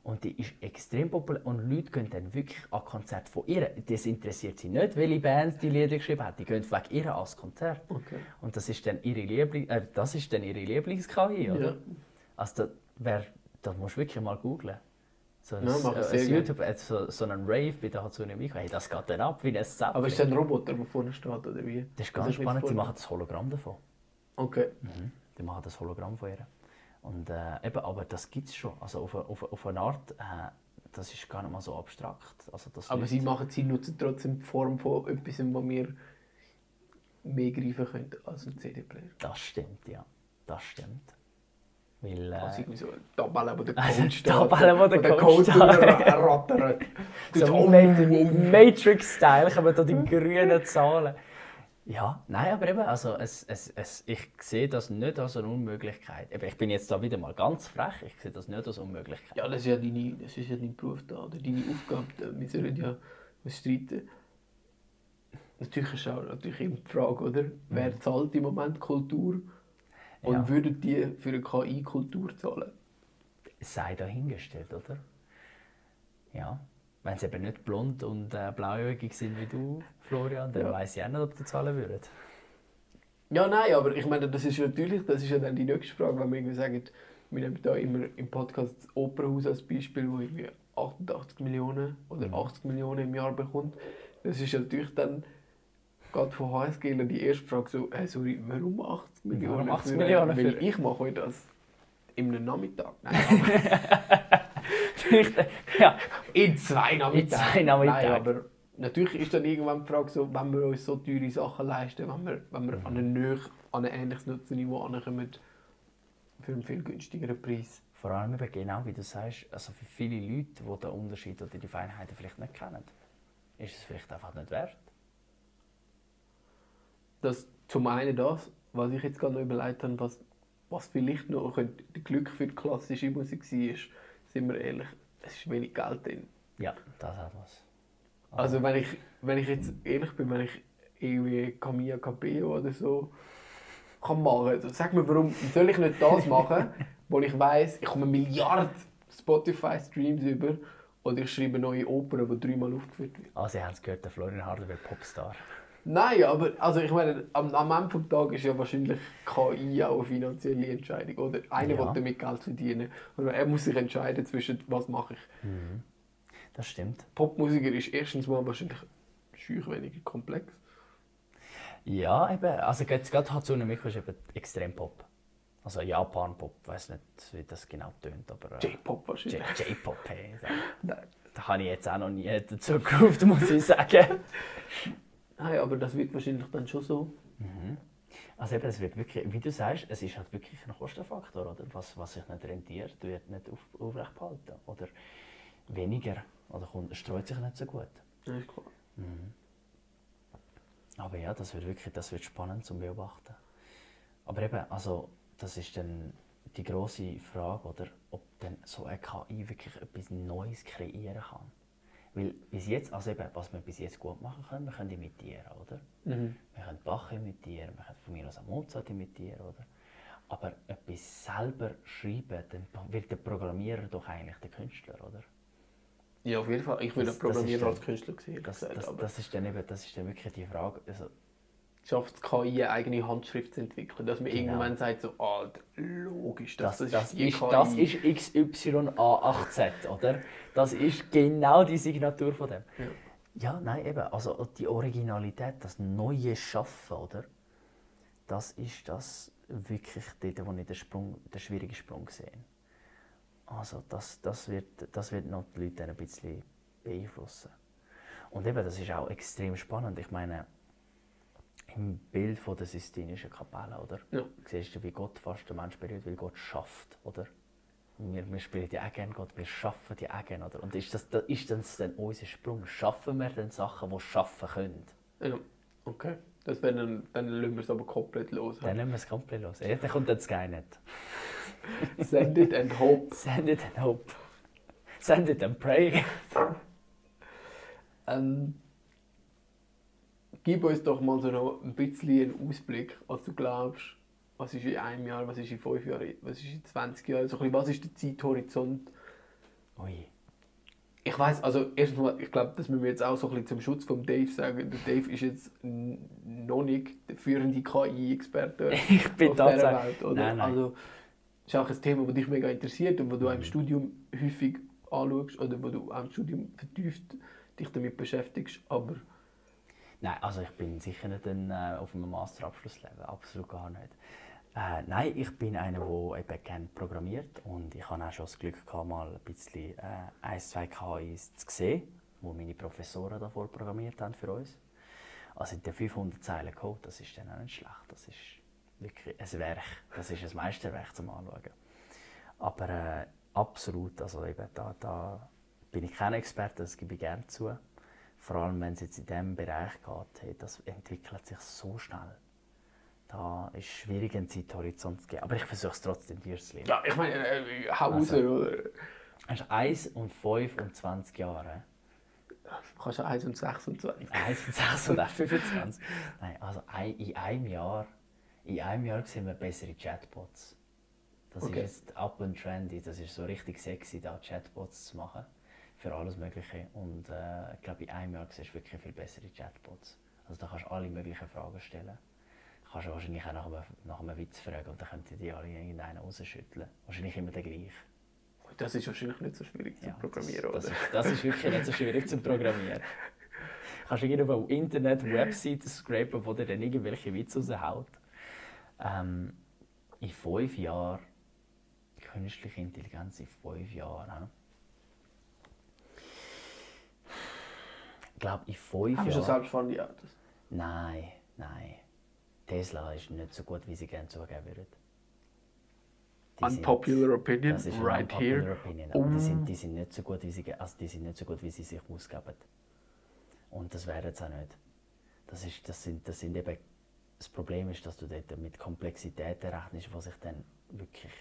Und die ist extrem populär und Leute gehen dann wirklich an Konzerte von ihr. Das interessiert sie nicht, welche Band die Lieder geschrieben hat. Die gehen wegen ihr ans Konzert. Okay. Und das ist dann ihre Liebling, äh, das ist dann ihre Lieblings-KI, oder? Ja. Also da, wer, da musst du wirklich mal googlen. So ein, Ja, ein. YouTube, äh, so, so einen Rave bei der Hatsune Miku, hey, das geht dann ab wie ein Zäpfchen. Aber ist das ein Roboter, der vorne steht, oder wie? Das ist Was ganz mir spannend, die vorne- machen das Hologramm davon. Okay. Mhm. Die machen das Hologramm von ihr. Und, äh, eben, aber das gibt es schon. Also auf, auf, auf eine Art, äh, das ist gar nicht mal so abstrakt. Also das Aber Leute- sie, machen, sie nutzen trotzdem die Form von etwas, wo wir mehr greifen können als ein CD-Player. Das stimmt, ja. Das stimmt. Weil, Also äh, irgendwie so eine Tabelle, wo der Also eine steht. Tabelle, wo der Code steht. durchrattert. so Ma- Matrix-Style kommen da die grünen Zahlen. Ja, nein, aber eben, also es, es, es, ich sehe das nicht als eine Unmöglichkeit. Eben, ich bin jetzt da wieder mal ganz frech, ich sehe das nicht als Unmöglichkeit. Ja, das ist ja deine, das ist ja dein Beruf da, oder deine Aufgabe. Wir sollen ja streiten. Natürlich ist auch natürlich immer die Frage, oder? Wer zahlt im Moment Kultur? Und Ja. würden die für eine KI Kultur zahlen? sei dahingestellt, oder? Ja. Wenn sie eben nicht blond und äh, blauäugig sind wie du, Florian, dann Ja. weiß ich auch nicht, ob die zahlen würden. Ja, nein, aber ich meine, das ist natürlich, das ist ja dann die nächste Frage, wenn wir irgendwie sagen, wir nehmen da immer im Podcast das Opernhaus als Beispiel, wo irgendwie 88 Millionen oder Mhm. 80 Millionen im Jahr bekommt, das ist natürlich dann gerade von HSG die erste Frage so, äh, sorry, warum 80 Millionen? Warum 80 für, Millionen Weil ich mache euch das in einem Nachmittag. Nein, ja, in zwei Nachmittagen. In zwei Nachmittagen. Nein, aber natürlich ist dann irgendwann die Frage so, wenn wir uns so teure Sachen leisten, wenn wir, wenn wir an, ein Nähe, an ein ähnliches Nutzerniveau ankommen, für einen viel günstigeren Preis. vor allem eben genau wie du sagst, also für viele Leute, die den Unterschied oder die Feinheiten vielleicht nicht kennen, ist es vielleicht einfach nicht wert. Das, zum einen das, was ich jetzt gerade noch überlegt habe, was, was vielleicht noch könnte, Glück für die klassische Musik ist, sind wir ehrlich, es ist wenig Geld drin. Ja, das hat was. Also wenn ich, wenn ich jetzt ehrlich bin, wenn ich irgendwie Camilla Cabello oder so kann machen, also sag mir, warum soll ich nicht das machen, wo ich weiß, ich komme Milliarden Spotify-Streams über oder ich schreibe eine neue Oper, die dreimal aufgeführt wird. Ah, Sie haben es gehört, der Florian Harder wird Popstar. Nein, aber also ich meine, am, am Ende des Tages ist ja wahrscheinlich KI auch eine finanzielle Entscheidung. Oder einer Ja. will damit Geld verdienen. Oder er muss sich entscheiden zwischen, was mache ich. Das stimmt. Popmusiker ist erstens mal wahrscheinlich schüch weniger komplex. Ja, eben. Also jetzt gerade Hatsune Miku ist eben extrem Pop. Also Japan-Pop, ich weiß nicht, wie das genau tönt, aber... äh, J-Pop wahrscheinlich. J-Pop, hey. Da, da habe ich jetzt auch noch nie dazu gerufen, muss ich sagen. Nein, aber das wird wahrscheinlich dann schon so. Also eben, es wird wirklich, wie du sagst, es ist halt wirklich ein Kostenfaktor, oder? Was, was sich nicht rentiert, wird nicht auf, aufrecht behalten. Oder weniger, oder kommt, streut sich nicht so gut. Ja, ist klar. Aber ja, das wird wirklich das wird spannend zu beobachten. Aber eben, also, das ist dann die große Frage, oder, ob dann so eine KI wirklich etwas Neues kreieren kann. Weil bis jetzt, also eben, was wir bis jetzt gut machen können, wir können imitieren, oder? Mhm. Wir können Bach imitieren, wir können von mir aus auch Mozart imitieren, oder? Aber etwas selber schreiben, dann wird der Programmierer doch eigentlich der Künstler, oder? Ja, auf jeden Fall. Ich würde Das- das, Programmierer als Künstler sehen. Das, das, das, ist dann eben, das ist dann wirklich die Frage. Also, schafft es KI eine eigene Handschrift zu entwickeln, dass man Genau. irgendwann sagt, so, ah, logisch, Das, das, das, die ist, das ist XYA8Z, oder? Das ist genau die Signatur von dem. Ja. Ja, nein, eben. Also die Originalität, das neue Schaffen, oder? Das ist das wirklich dort, wo ich den, Sprung, den schwierigen Sprung sehe. Also das, das, wird, das wird noch die Leute ein bisschen beeinflussen. Und eben, das ist auch extrem spannend. Ich meine, im Bild von der Sistinischen Kapelle, oder? Ja. Siehst du, wie Gott fast den Mensch berührt, weil Gott schafft, oder? Wir, wir spielen ja auch gerne Gott, wir schaffen die auch gerne, oder? Und ist das, ist das dann unser Sprung? Schaffen wir dann Sachen, die schaffen können? Ja, okay. Das wäre dann, dann lassen wir es aber komplett los. Dann nehmen wir es komplett los. Ja, dann kommt dann Skynet. Send it and hope. Send it and hope. Send it and pray. Ähm, gib uns doch mal so noch ein bisschen einen Ausblick, was du glaubst, was ist in einem Jahr, was ist in fünf Jahren, was ist in 20 Jahren, so ein bisschen, was ist der Zeithorizont? Ui. Ich weiß, also erstens mal, ich glaube, das müssen wir jetzt auch so ein bisschen zum Schutz von Dave sagen. Der Dave ist jetzt noch nicht der führende KI-Experte Ich bin auf dieser tatsächlich- Welt. Oder? Nein, nein. Also, das ist auch ein Thema, das dich mega interessiert und wo du auch im Studium häufig anschaust oder wo du auch im Studium vertieft dich damit beschäftigst. Aber Nein, also ich bin sicher nicht ein, äh, auf einem Masterabschlusslevel, absolut gar nicht. Äh, nein, ich bin einer, der eben gerne programmiert und ich habe auch schon das Glück gehabt, mal ein bisschen äh, ein, zwei KIs zu sehen, wo meine Professoren davor programmiert haben für uns. Also in den 500 Zeilen Code, das ist dann auch nicht schlecht, das ist wirklich ein Werk, das ist ein Meisterwerk zum Anschauen. Aber äh, absolut, also eben da, da bin ich kein Experte, das gebe ich gerne zu. Vor allem, wenn es jetzt in diesem Bereich geht, hey, das entwickelt sich so schnell. Da ist es schwierig, einen Zeithorizont zu geben. Aber ich versuche es trotzdem dir zu leben. ja, ich meine, äh, hau raus, Also. oder? Hast du 1 und 5 und 20 Jahre? Du kannst ja 1 und 26. 1 und 6 und auch 25. Nein, also in einem Jahr, in einem Jahr sehen wir bessere Chatbots. Das Okay. ist jetzt up and trendy, das ist so richtig sexy, da Chatbots zu machen. Für alles Mögliche. Und äh, ich glaube, in einem Jahr siehst du wirklich viel bessere Chatbots. Also da kannst du alle möglichen Fragen stellen. Du kannst wahrscheinlich auch nach einem, nach einem Witz fragen und dann könnten die alle irgendeinen rausschütteln. Wahrscheinlich immer der gleiche. Das ist wahrscheinlich nicht so schwierig zu Ja, programmieren, das, das, oder? ist, das ist wirklich nicht so schwierig zu programmieren. Kannst du irgendwo auf Internet Webseiten scrapen, wo dir dann irgendwelche Witze raushaut. Ähm, in fünf Jahren, künstliche Intelligenz in fünf Jahren. hä? Ich glaube, in fünf Haben wir schon Jahren. selbstfahrende Autos? Nein, nein. Tesla ist nicht so gut, wie sie gerne zugeben würden. Die sind- Unpopular opinion, das ist eine right unpopular here. Opinion. Aber die, Um. sind, die sind nicht so gut, wie sie, also die sind nicht so gut, wie sie sich ausgeben. Und das wären sie auch nicht. Das, ist, das, sind, das sind eben, das Problem ist, dass du dort mit Komplexitäten rechnest, die sich dann wirklich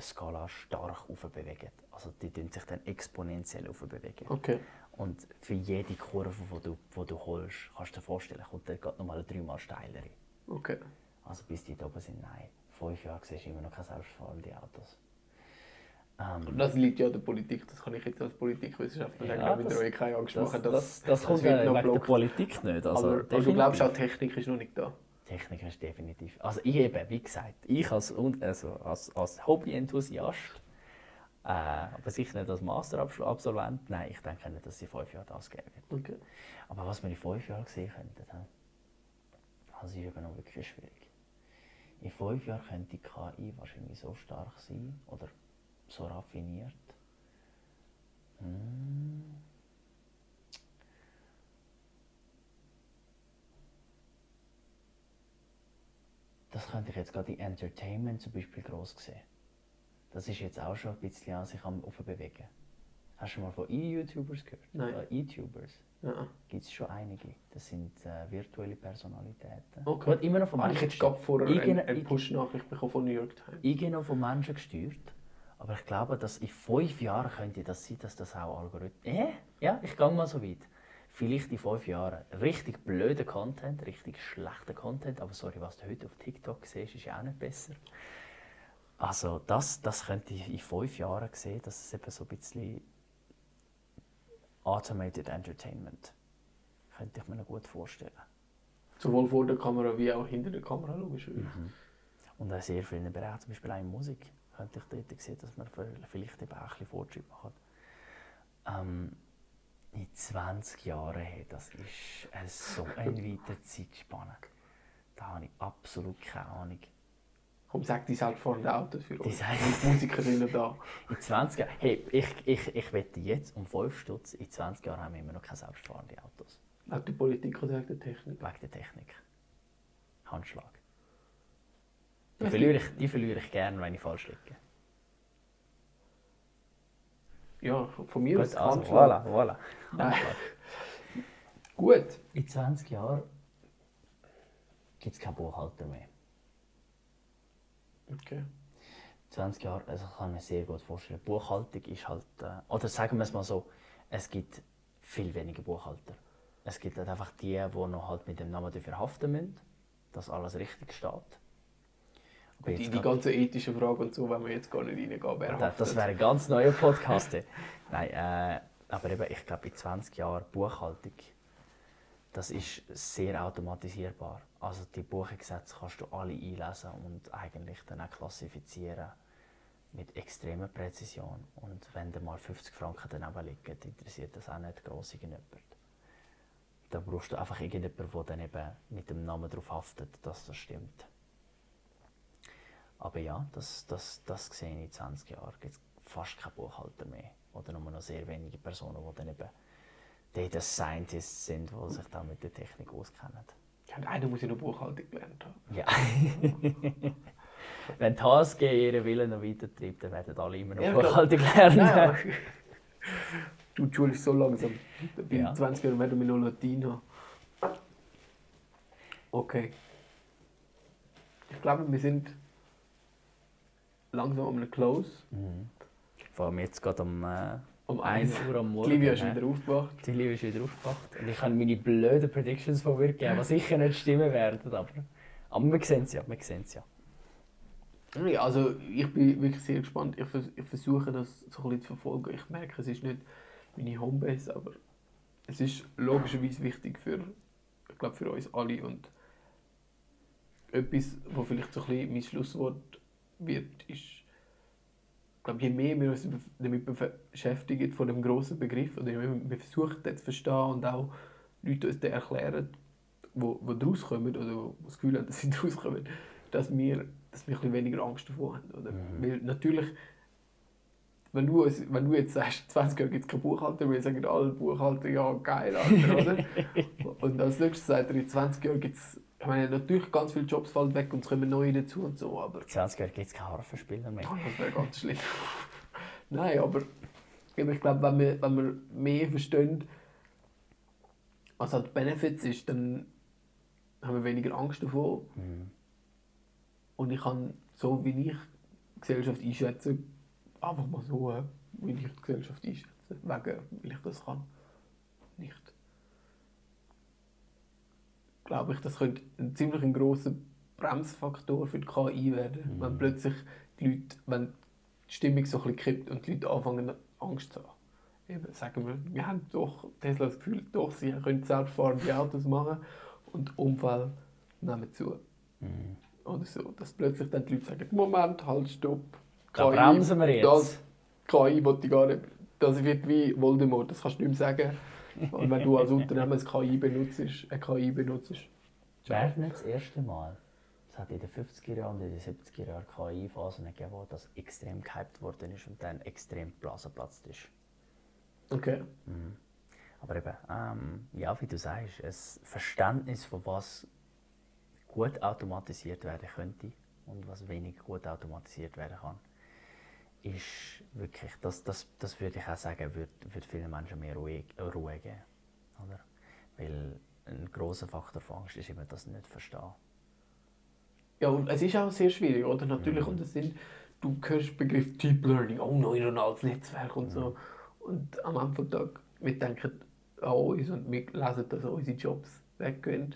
Skala stark aufbewegen. Also die tun sich dann exponentiell aufbewegen. Okay. Und für jede Kurve, die du, die du holst, kannst du dir vorstellen, kommt dann gerade nochmal eine dreimal steilere. Okay. Also bis die da oben sind, nein. Fünf Jahre siehst du immer noch keine selbstfahrenden Autos. Ähm, Und das liegt ja an der Politik, das kann ich jetzt als Politikwissenschaftler sagen, Ja, damit das- ihr euch keine Angst das, machen. das, das, kommt wird ja wegen der blockt. Politik nicht. Also, aber, aber du glaubst auch. Technik ist noch nicht da? Technik ist definitiv. Also ich eben, wie gesagt, ich als, also als, als Hobby-Enthusiast, äh, aber sicher nicht als Master-Absolvent, nein, ich denke nicht, dass sie fünf Jahre das geben wird. Okay. Aber was wir in fünf Jahren sehen könnten, das ist eben noch wirklich schwierig. In fünf Jahren könnte die KI wahrscheinlich so stark sein oder so raffiniert. Hm. Das könnte ich jetzt gerade in Entertainment zum Beispiel groß sehen. Das ist jetzt auch schon ein bisschen an sich am bewegen. Hast du schon mal von E-YouTubers gehört? Nein. Oder E-Tubers? Ja. gibt es schon einige. Das sind äh, virtuelle Personalitäten. Okay. Gut, immer noch von Habe ich Menschen jetzt gerade vorher eine, eine Push-Nachricht bekommen von New York Times. irgendwie noch von Menschen gesteuert. Aber ich glaube, dass in fünf Jahren könnte das sein, dass das auch Algorithmen. Äh? Ja, ich gehe mal so weit. Vielleicht in fünf Jahren richtig blöder Content, richtig schlechter Content, aber sorry, was du heute auf TikTok siehst, ist ja auch nicht besser. Also das, das könnte ich in fünf Jahren sehen, dass es eben so ein bisschen Automated Entertainment könnte ich mir noch gut vorstellen. Sowohl vor der Kamera wie auch hinter der Kamera, logisch. Mhm. Und auch sehr vielen Bereichen, zum Beispiel auch in Musik, könnte ich dort sehen, dass man vielleicht eben auch ein bisschen Fortschritt macht. Ähm, in 20 Jahren, hey, das ist so eine weite Zeitspanne. Da habe ich absolut keine Ahnung. Komm, sag die selbstfahrenden Autos für Die uns. sagen- Die Musikerinnen da. In 20 Jahren, hey, ich, ich, ich wette jetzt um 5 Stutz, in 20 Jahren haben wir immer noch keine selbstfahrenden Autos. Wegen der Politik oder wegen der Technik. Wegen der Technik. Handschlag. Die verliere, ich, die verliere ich gerne, wenn ich falsch liege. Ja, von mir aus Gut, also, Handschlag. voilà, voilà. Handschlag. Gut. In 20 Jahren gibt es keinen Buchhalter mehr. Okay. 20 Jahre, also ich kann mir sehr gut vorstellen. Buchhaltung ist halt, äh, oder sagen wir es mal so, es gibt viel weniger Buchhalter. Es gibt halt einfach die, die noch halt mit dem Namen dafür haften müssen, dass alles richtig steht. Aber Die, die ganzen ethischen Fragen und so, wenn wir jetzt gar nicht reingehen, wer das, das wäre ein ganz neuer Podcast. Nein, äh, aber eben, ich glaube, in 20 Jahren Buchhaltung, das ist sehr automatisierbar. Also die Buchungssätze kannst du alle einlesen und eigentlich dann auch klassifizieren mit extremer Präzision. Und wenn da mal 50 Franken daneben liegen, interessiert das auch nicht gross irgendjemand. Da brauchst du einfach irgendjemanden, der dann eben mit dem Namen darauf haftet, dass das stimmt. Aber ja, das, das, das sehe ich in 20 Jahren. gibt es fast keinen Buchhalter mehr. Oder nur noch sehr wenige Personen, die dann eben Data Scientists sind, die sich dann mit der Technik auskennen. Und einer muss ja noch Buchhaltung gelernt haben. Ja. Wenn die HSG ihren Willen noch weitertreibt, dann werden alle immer noch Ja. Buchhaltung lernen. Ja, du, die Schule ist so langsam. Bei Ja. 20 Jahren werden wir noch Latein haben. Okay. Ich glaube, wir sind langsam am Close. Vor allem jetzt gerade um äh, Um 1 eins. Uhr am Morgen. Die Livia ist wieder aufgewacht. Die Liebe ist wieder aufgewacht. Und ich habe meine blöden Predictions von mir gegeben, die sicher nicht stimmen werden. Aber, aber wir sehen es ja. Wir sehen es ja. Ja, also ich bin wirklich sehr gespannt. Ich, vers ich versuche das so ein bisschen zu verfolgen. Ich merke, es ist nicht meine Homebase, aber es ist logischerweise wichtig für, ich glaube, für uns alle. Und etwas, wo vielleicht so ein bisschen mein Schlusswort wird, ist glaube, je mehr wir uns damit beschäftigen, von dem grossen Begriff, oder je mehr wir versuchen, den zu verstehen und auch Leute uns den erklären, wo, wo daraus kommen oder das Gefühl haben, dass sie daraus kommen, dass wir, dass wir ein weniger Angst davor haben. Oder? Mhm. Weil natürlich, wenn du, wenn du jetzt sagst, 20 Jahre gibt es keinen Buchhalter, wir sagen alle Buchhalter, ja geil, Alter, oder? und als nächstes sagt er, in 20 Jahren gibt es ich meine, natürlich ganz viele Jobs fallen weg und es kommen neue dazu und so, aber... In 20 Jahren gibt es keine Harfenspieler mehr. Oh, das wäre ganz schlimm. Nein, aber ich glaube, wenn wir, wenn wir mehr verstehen, was halt Benefits ist, dann haben wir weniger Angst davor. Mhm. Und ich kann, so wie ich die Gesellschaft einschätze, einfach mal so, äh, wie ich die Gesellschaft einschätze, wegen, weil ich das kann. Nicht glaube ich, das könnte ein ziemlich ein grosser Bremsfaktor für die KI werden, mhm. wenn plötzlich die Leute, wenn die Stimmung so ein bisschen kippt und die Leute anfangen Angst zu haben. Eben, sagen wir, wir haben doch Tesla das Gefühl, doch, sie können selbstfahrende Autos machen und Unfall nehmen zu. Mhm. Oder so, dass plötzlich dann die Leute sagen, Moment, halt, stopp. KI, da bremsen wir jetzt. Das, KI wollte ich gar nicht. Das wird wie Voldemort, das kannst du nicht mehr sagen. Und wenn du als Unternehmen KI benutzt, eine KI benutzt, wäre nicht das erste Mal. Es hat in den 50er Jahren und in den 70er Jahren KI-Phasen gegeben, wo das extrem gehypt worden ist und dann extrem blasenplatzt ist. Okay. Mhm. Aber eben, ähm, ja, wie du sagst, ein Verständnis von was gut automatisiert werden könnte und was wenig gut automatisiert werden kann, ist wirklich, das, das, das würde ich auch sagen, würde, würde vielen Menschen mehr Ruhe, Ruhe geben. Oder? Weil ein großer Faktor von Angst ist immer das nicht verstehen. Ja, und es ist auch sehr schwierig, oder? Natürlich, mhm. und das sind, du hörst den Begriff Deep Learning, oh, neuronales Netzwerk und mhm. so. Und am Anfang des Tages, wir denken an uns und wir lesen, dass unsere Jobs weggehen.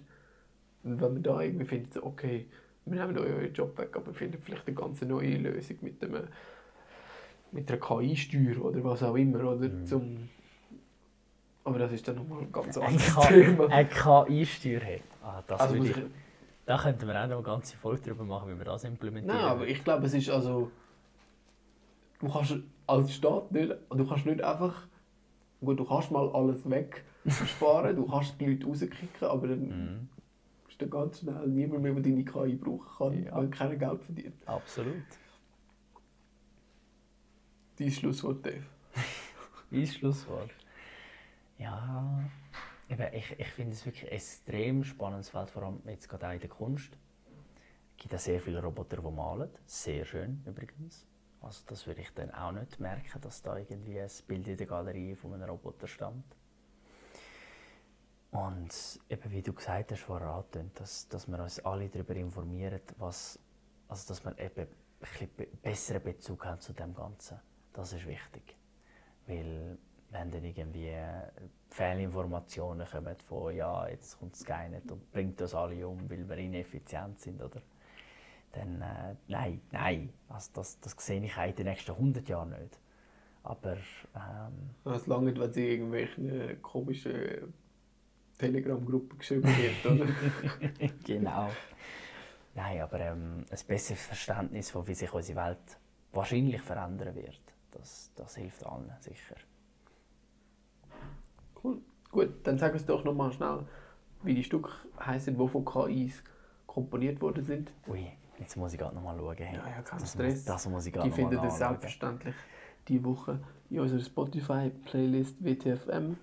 Und wenn wir da irgendwie finden, okay, wir nehmen euren Job weg, aber wir finden vielleicht eine ganz neue Lösung mit einem mit einer KI-Steuer oder was auch immer, oder? Mhm. Zum, aber das ist dann nochmal ein ganz anderes ein Thema. Eine KI-Steuer hat. Ah, das also ich, da könnten wir auch noch eine ganze Folge darüber machen, wie wir das implementieren. Nein, aber ich glaube, es ist also... Du kannst als Staat nicht... Du kannst nicht einfach... Gut, du kannst mal alles wegsparen, du kannst die Leute rauskicken, aber dann mhm. ist dann ganz schnell niemand mehr, der deine KI brauchen kann, ja. weil keiner Geld verdient. Absolut. Dein Schlusswort, Dave. mein Schlusswort? Ja, eben, ich, ich finde es wirklich ein extrem spannendes Feld, vor allem jetzt gerade auch in der Kunst. Es gibt auch sehr viele Roboter, die malen. Sehr schön übrigens. Also das würde ich dann auch nicht merken, dass da irgendwie ein Bild in der Galerie von einem Roboter stammt. Und eben wie du gesagt hast vorher dass, dass wir uns alle darüber informieren, was, also dass wir eben ein bisschen besseren Bezug haben zu dem Ganzen. Das ist wichtig. Weil wenn dann irgendwie Fehlinformationen kommen von ja, jetzt kommt Sky nicht und bringt das alle um, weil wir ineffizient sind, oder? Dann äh, nein, nein. Also das, das sehe ich in den nächsten 100 Jahren nicht. Aber... Ähm, es lange, wenn sie irgendwelche komischen Telegram-Gruppen geschrieben wird, oder? genau. Nein, aber ähm, ein besseres Verständnis von wie sich unsere Welt wahrscheinlich verändern wird das, das hilft allen sicher. Cool. Gut, dann sag uns doch nochmal schnell, wie die Stücke heißen, die von KIs komponiert worden sind. Ui, jetzt muss ich gerade nochmal schauen. Hey. Ja, ja, kein das Stress. Muss, das muss ich gerade Die findet ihr selbstverständlich diese Woche in unserer Spotify-Playlist WTFM.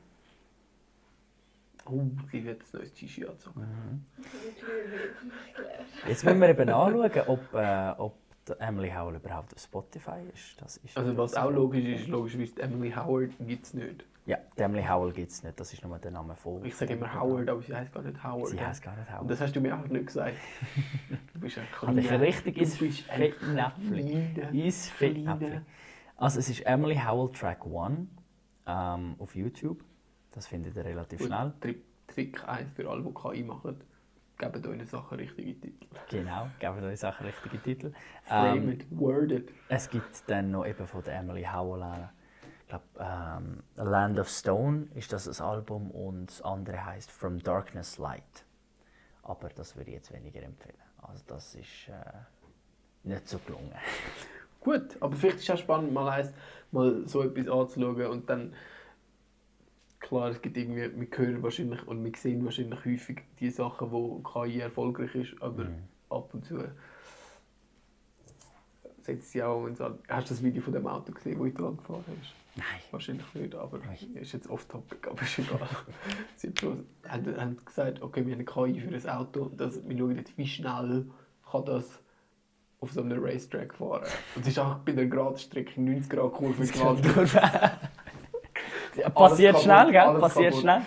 Oh, sie wird das neues T-Shirt anzogen. Mhm. Jetzt müssen wir eben anschauen, ob, äh, ob Emily Howell überhaupt auf Spotify ist. Das ist also was auch logisch ist, logischerweise Emily Howard gibt es nicht. Ja, Emily Howell gibt es nicht, das ist nur der Name von... Ich sage immer Howard, aber sie heißt gar nicht Howard. Sie heißt gar nicht Howard. Und das hast du mir auch nicht gesagt. Du bist ein kleiner... Ich richtig ins Fettnäpfchen. Ins Fettnäpfchen. Also es ist Emily Howell Track 1 ähm, auf YouTube. Das findet ihr relativ schnell. Trick 1 für alle, die KI machen geben euren Sachen richtige Titel. Genau, geben euren Sachen richtige Titel. Frame it, ähm, word it. Es gibt dann noch eben von der Emily Howell ich glaube, ähm, Land of Stone ist das ein Album und das andere heißt From Darkness Light. Aber das würde ich jetzt weniger empfehlen. Also das ist äh, nicht so gelungen. gut. Aber vielleicht ist es auch spannend, mal, eins, mal so etwas anzuschauen und dann klar, es gibt irgendwie, wir hören wahrscheinlich und wir sehen wahrscheinlich häufig die Sachen, wo KI erfolgreich ist, aber Mhm. ab und zu setzt sie auch und sagt, hast du das Video von dem Auto gesehen, wo ich dran gefahren ist? Nein. Wahrscheinlich nicht, aber ist jetzt off-topic, aber ist egal. Sie haben, haben gesagt, okay, wir haben eine KI für ein Auto, dass wir schauen jetzt, wie schnell kann das auf so einem Racetrack fahren. Und es ist auch bei der Gradstrecke 90 Grad Kurve gelandet. Ja, passiert schnell, gell? Passiert schnell.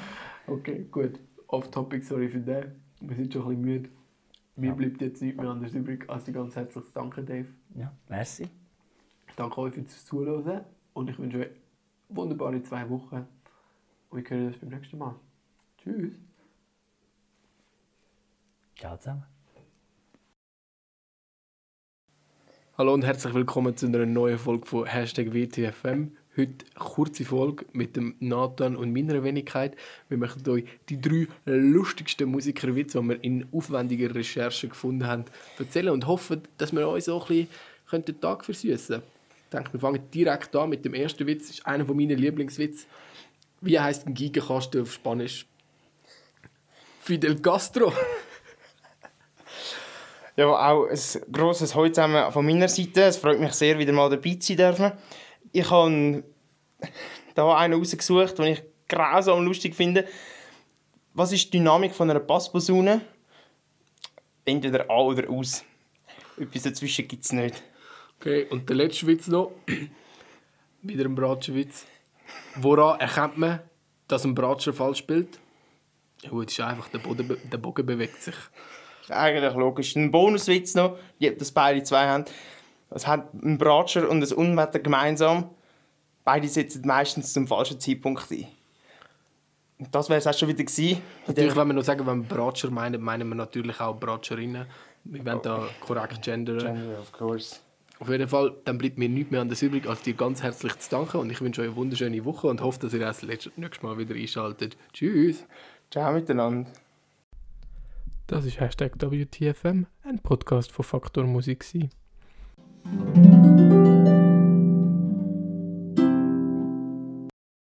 Okay, gut. Off-topic, sorry für den. Wir sind schon ein bisschen müde. Mir Ja. bleibt jetzt nichts mehr anderes übrig, als dir ganz herzlich zu danken, Dave. Ja, merci. Ich danke euch fürs Zuhören und ich wünsche euch wunderbare zwei Wochen. Und wir hören uns beim nächsten Mal. Tschüss. Ciao zusammen. Hallo und herzlich willkommen zu einer neuen Folge von Hashtag WTFM. Heute kurze Folge mit dem Nathan und meiner Wenigkeit. Wir möchten euch die drei lustigsten Musikerwitze, die wir in aufwendiger Recherche gefunden haben, erzählen und hoffen, dass wir euch so ein bisschen können den Tag versüßen Ich denke, wir fangen direkt an mit dem ersten Witz. Das ist einer meiner Lieblingswitze. Wie heißt ein Gigankasten auf Spanisch? Fidel Castro. Ja, auch ein grosses Hallo zusammen von meiner Seite. Es freut mich sehr, wieder mal dabei zu sein dürfen. Ich habe da einen rausgesucht, den ich grausam lustig finde. Was ist die Dynamik von einer Passposaune? Entweder A oder aus. Etwas dazwischen gibt es nicht. Okay, und der letzte Witz noch. Wieder ein Bratschenwitz. Woran erkennt man, dass ein Bratscher falsch spielt? Ja gut, ist einfach, der, Boden, der Bogen bewegt sich. Eigentlich logisch. Ein Bonuswitz noch, die das beide zwei haben. Es hat ein Bratscher und ein Unwetter gemeinsam. Beide setzen meistens zum falschen Zeitpunkt ein. Und das wäre es auch schon wieder gewesen. Natürlich, wenn wir noch sagen, wenn wir Bratscher meinen, meinen wir natürlich auch Bratscherinnen. Wir wollen da korrekt gendern. Of course. Auf jeden Fall, dann bleibt mir nichts mehr anderes übrig, als dir ganz herzlich zu danken. Und ich wünsche euch eine wunderschöne Woche und hoffe, dass ihr das letzte- nächste Mal wieder einschaltet. Tschüss! Ciao miteinander. Das ist Hashtag WTFM, ein Podcast von Faktor. Musik thank you